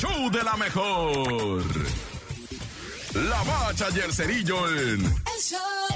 show de la mejor. La bacha y el cerillo en... El show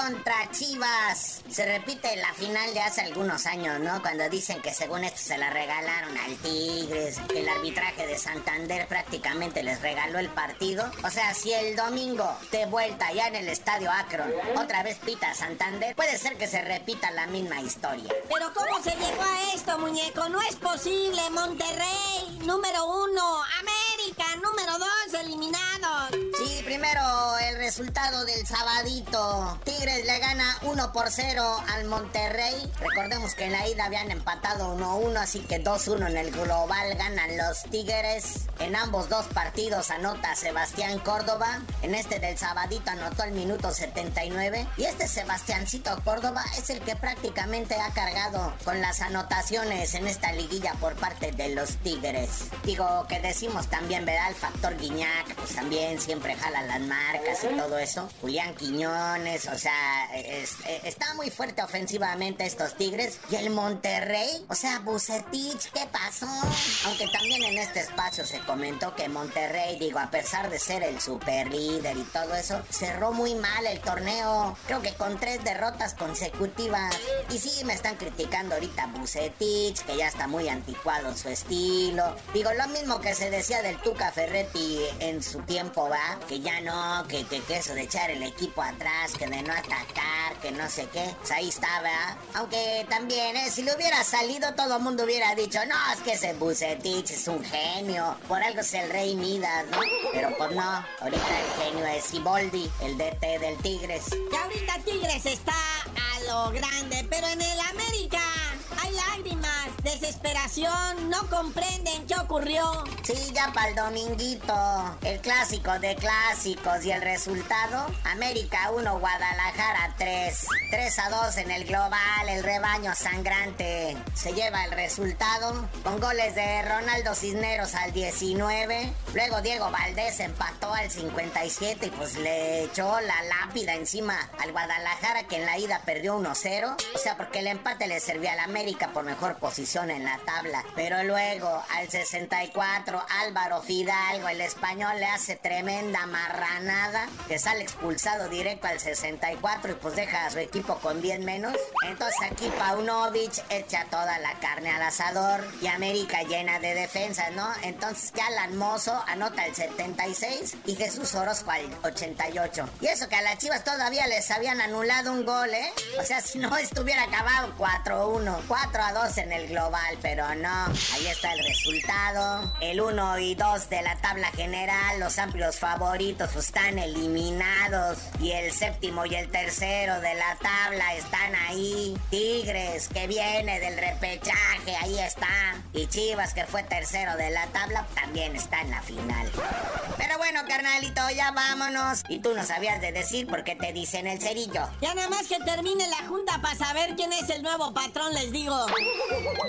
contra Chivas. Se repite la final de hace algunos años, ¿no? Cuando dicen que según esto se la regalaron al Tigres, que el arbitraje de Santander prácticamente les regaló el partido. O sea, si el domingo de vuelta ya en el estadio Akron otra vez pita Santander, puede ser que se repita la misma historia. Pero ¿cómo se llegó a esto, muñeco? No es posible. Monterrey, número uno. América, número dos, eliminados. Sí, primero resultado del sabadito. Tigres le gana 1 por 0 al Monterrey. Recordemos que en la ida habían empatado 1-1, así que 2-1 en el global ganan los Tigres. En ambos dos partidos anota Sebastián Córdoba. En este del sabadito anotó el minuto 79. Y este Sebastiancito Córdoba es el que prácticamente ha cargado con las anotaciones en esta liguilla por parte de los Tigres. Digo que decimos también, ¿verdad? El factor Guiñac, pues también siempre jala las marcas todo eso. Julián Quiñones, o sea, es- está muy fuerte ofensivamente estos Tigres. Y el Monterrey, o sea, Bucetich, ¿qué pasó? Aunque también en este espacio se comentó que Monterrey, digo, a pesar de ser el super líder y todo eso, cerró muy mal el torneo. Creo que con tres derrotas consecutivas. Y sí, me están criticando ahorita Bucetich, que ya está muy anticuado su estilo. Digo, lo mismo que se decía del Tuca Ferretti en su tiempo, ¿va? Que ya no, que, que, eso de echar el equipo atrás, que de no atacar, que no sé qué. Pues ahí estaba. Aunque también, ¿eh? Si le hubiera salido, todo el mundo hubiera dicho, no, es que ese Bucetich es un genio. Por algo es el rey Midas, ¿no? Pero pues no, ahorita el genio es Iboldi, el DT del Tigres. Y ahorita Tigres está a lo grande, pero en el América hay lágrimas, desesperación, no comprenden qué ocurrió. Sí, ya para el dominguito. El clásico de clásicos y el resultado. América 1, Guadalajara 3. 3 a 2 en el global. El rebaño sangrante se lleva el resultado. Con goles de Ronaldo Cisneros al 19. Luego Diego Valdés empató al 57 y pues le echó la lápida encima al Guadalajara que en la ida perdió 1-0. O sea, porque el empate le servía al América por mejor posición en la tabla. Pero luego al 64 Álvaro Fidalgo, el español, le hace tremenda marranada que sale expulsado directo al 64 y pues deja a su equipo con 10 menos. Entonces aquí Paunovic echa toda la carne al asador y América llena de defensas, ¿no? Entonces que Alan Mozo anota el 76 y Jesús Orozco al 88. Y eso que a las Chivas todavía les habían anulado un gol, ¿eh? O sea, si no estuviera acabado 4-1, 4-2 en el pero no. Ahí está el resultado. El 1 y 2 de la tabla general, los amplios favoritos están eliminados. Y el séptimo y el tercero de la tabla están ahí. Tigres, que viene del repechaje, ahí está. Y Chivas, que fue tercero de la tabla, también está en la final. Pero bueno, carnalito, ya vámonos. Y tú no sabías de decir por qué te dicen el cerillo. Ya nada más que termine la junta para saber quién es el nuevo patrón, les digo.